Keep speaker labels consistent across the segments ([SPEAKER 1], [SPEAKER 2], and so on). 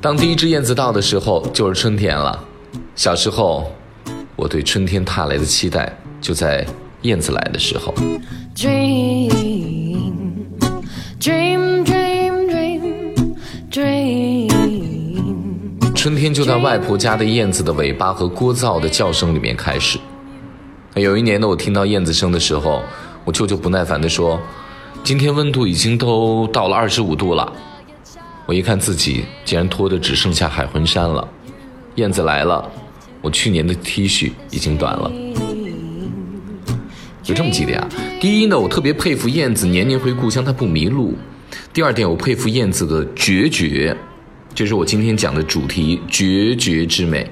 [SPEAKER 1] 当第一只燕子到的时候，就是春天了。小时候，我对春天踏来的期待，就在燕子来的时候。Dream, dream, dream, dream, dream。春天就在外婆家的燕子的尾巴和聒噪的叫声里面开始。有一年呢，我听到燕子声的时候，我舅舅不耐烦地说：“今天温度已经都到了二十五度了。”我一看自己竟然脱的只剩下海魂衫了，燕子来了，我去年的 T 恤已经短了，有这么几点啊。第一呢，我特别佩服燕子年年回故乡，它不迷路；第二点，我佩服燕子的决绝，这是我今天讲的主题——决绝之美。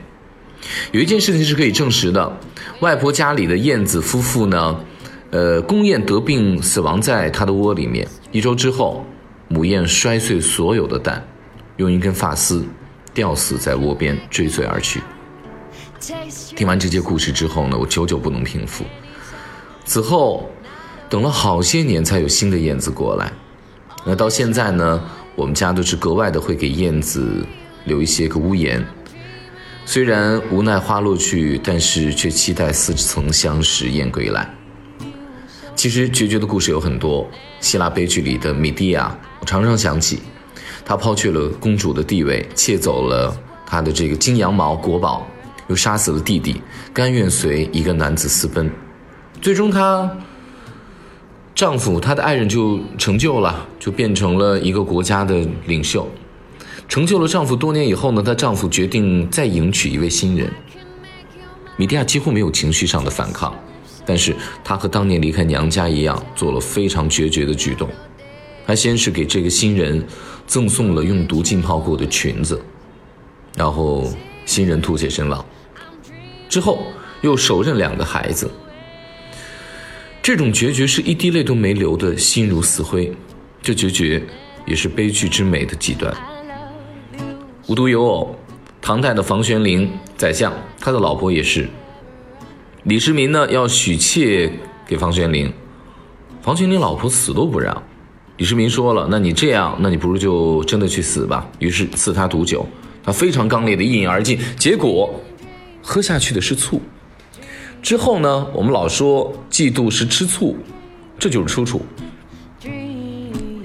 [SPEAKER 1] 有一件事情是可以证实的：外婆家里的燕子夫妇呢，呃，公燕得病死亡在它的窝里面，一周之后。母燕摔碎所有的蛋，用一根发丝吊死在窝边，追随而去。听完这些故事之后呢，我久久不能平复。此后，等了好些年才有新的燕子过来。那到现在呢，我们家都是格外的会给燕子留一些个屋檐。虽然无奈花落去，但是却期待似曾相识燕归来。其实决绝的故事有很多，希腊悲剧里的米蒂亚。常常想起，他抛却了公主的地位，窃走了她的这个金羊毛国宝，又杀死了弟弟，甘愿随一个男子私奔，最终她丈夫她的爱人就成就了，就变成了一个国家的领袖。成就了丈夫多年以后呢，她丈夫决定再迎娶一位新人。米蒂亚几乎没有情绪上的反抗，但是她和当年离开娘家一样，做了非常决绝的举动。他先是给这个新人赠送了用毒浸泡过的裙子，然后新人吐血身亡，之后又手刃两个孩子。这种决绝是一滴泪都没流的心如死灰，这决绝也是悲剧之美的极端。无独有偶，唐代的房玄龄宰相，他的老婆也是李世民呢，要许妾给房玄龄，房玄龄老婆死都不让。李世民说了：“那你这样，那你不如就真的去死吧。”于是赐他毒酒，他非常刚烈的一饮而尽，结果喝下去的是醋。之后呢，我们老说嫉妒是吃醋，这就是出处。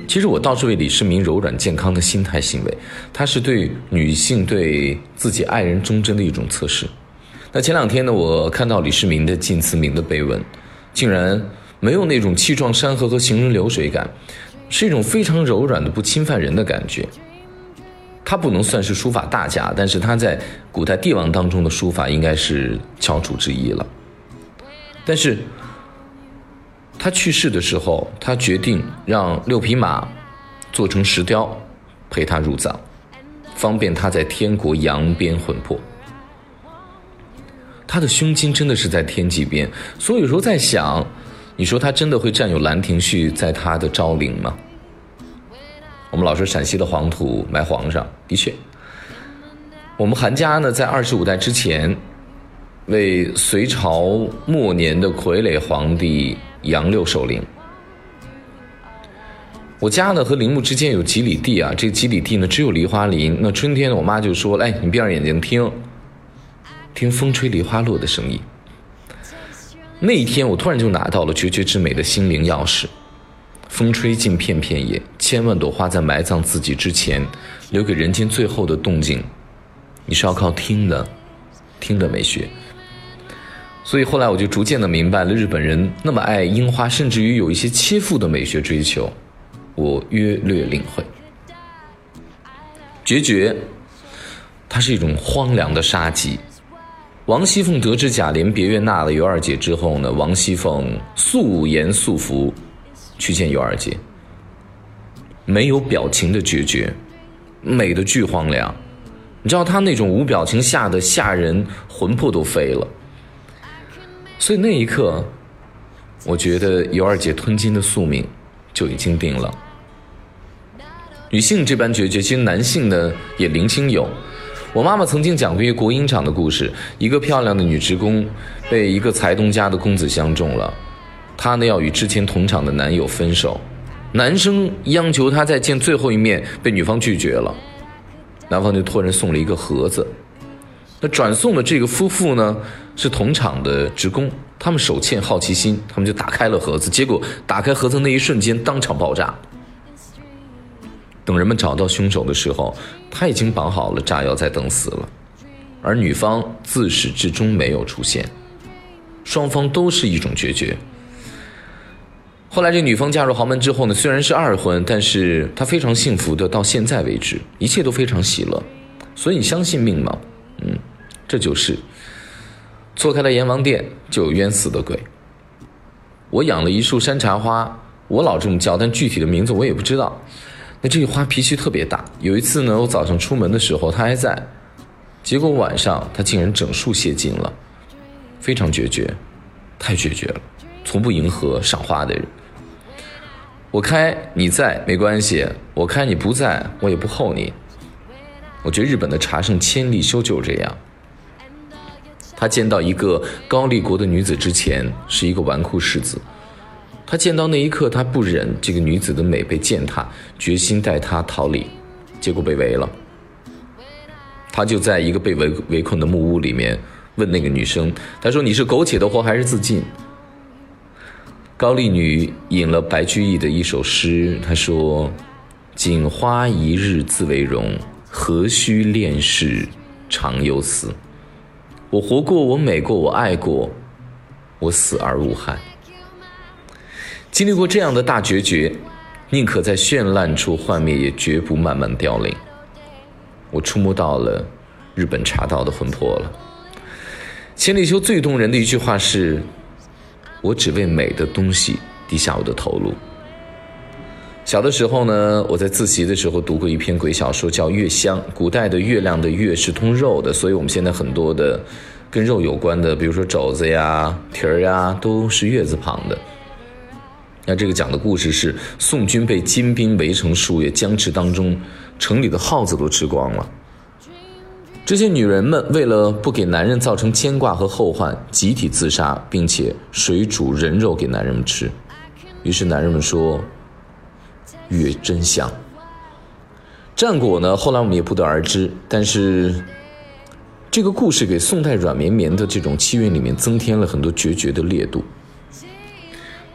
[SPEAKER 1] 其实我倒是为李世民柔软健康的心态行为，他是对女性对自己爱人忠贞的一种测试。那前两天呢，我看到李世民的晋祠铭的碑文，竟然没有那种气壮山河和行人流水感。是一种非常柔软的、不侵犯人的感觉。他不能算是书法大家，但是他在古代帝王当中的书法应该是翘楚之一了。但是，他去世的时候，他决定让六匹马做成石雕，陪他入葬，方便他在天国扬鞭魂魄。他的胸襟真的是在天际边，所以有时候在想。你说他真的会占有兰亭序在他的昭陵吗？我们老说陕西的黄土埋皇上，的确，我们韩家呢在二十五代之前，为隋朝末年的傀儡皇帝杨六守陵。我家呢和陵墓之间有几里地啊，这几里地呢只有梨花林。那春天呢，我妈就说：“哎，你闭上眼睛听，听风吹梨花落的声音。”那一天，我突然就拿到了绝绝之美的心灵钥匙。风吹尽片片叶，千万朵花在埋葬自己之前，留给人间最后的动静，你是要靠听的，听的美学。所以后来我就逐渐的明白了，日本人那么爱樱花，甚至于有一些切腹的美学追求，我约略领会。决绝，它是一种荒凉的杀机。王熙凤得知贾琏别院纳了尤二姐之后呢，王熙凤素颜素服去见尤二姐，没有表情的决绝，美的巨荒凉。你知道她那种无表情吓得吓人，魂魄都飞了。所以那一刻，我觉得尤二姐吞金的宿命就已经定了。女性这般决绝，其实男性呢也零星有。我妈妈曾经讲过一个国营厂的故事，一个漂亮的女职工被一个财东家的公子相中了，她呢要与之前同厂的男友分手，男生央求她再见最后一面，被女方拒绝了。男方就托人送了一个盒子。那转送的这个夫妇呢，是同厂的职工，他们手欠好奇心，他们就打开了盒子，结果打开盒子那一瞬间，当场爆炸。等人们找到凶手的时候，他已经绑好了炸药在等死了，而女方自始至终没有出现，双方都是一种决绝。后来这女方嫁入豪门之后呢，虽然是二婚，但是她非常幸福的到现在为止，一切都非常喜乐。所以你相信命吗？嗯。这就是错开了阎王殿，就有冤死的鬼。我养了一束山茶花，我老这么叫，但具体的名字我也不知道。那这个花脾气特别大。有一次呢，我早上出门的时候它还在，结果晚上它竟然整树谢尽了，非常决绝，太决绝了，从不迎合赏花的人。我开你在没关系，我开你不在，我也不候你。我觉得日本的茶圣千利休就是这样。他见到一个高丽国的女子之前是一个纨绔世子，他见到那一刻，他不忍这个女子的美被践踏，决心带她逃离，结果被围了。他就在一个被围围困的木屋里面问那个女生：“他说你是苟且的活还是自尽？”高丽女引了白居易的一首诗，她说：“锦花一日自为荣，何须恋事长忧思。”我活过，我美过，我爱过，我死而无憾。经历过这样的大决绝，宁可在绚烂处幻灭，也绝不慢慢凋零。我触摸到了日本茶道的魂魄了。千里修最动人的一句话是：“我只为美的东西低下我的头颅。”小的时候呢，我在自习的时候读过一篇鬼小说，叫《月香》。古代的月亮的月是通肉的，所以我们现在很多的跟肉有关的，比如说肘子呀、蹄儿呀，都是月字旁的。那这个讲的故事是宋军被金兵围城数月，僵持当中，城里的耗子都吃光了。这些女人们为了不给男人造成牵挂和后患，集体自杀，并且水煮人肉给男人们吃。于是男人们说。月真香。战果呢？后来我们也不得而知。但是，这个故事给宋代软绵绵的这种气韵里面增添了很多决绝的烈度。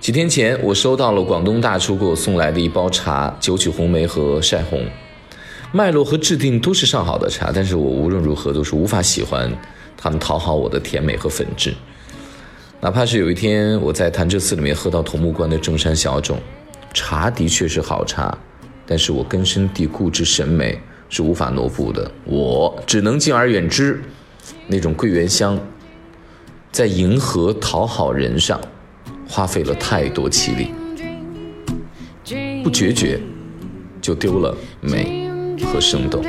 [SPEAKER 1] 几天前，我收到了广东大厨给我送来的一包茶——九曲红梅和晒红，脉络和质地都是上好的茶，但是我无论如何都是无法喜欢他们讨好我的甜美和粉质。哪怕是有一天我在潭柘寺里面喝到桐木关的正山小种。茶的确是好茶，但是我根深蒂固之审美是无法挪步的，我只能敬而远之。那种桂圆香，在迎合讨好人上，花费了太多气力，不决绝，就丢了美和生动。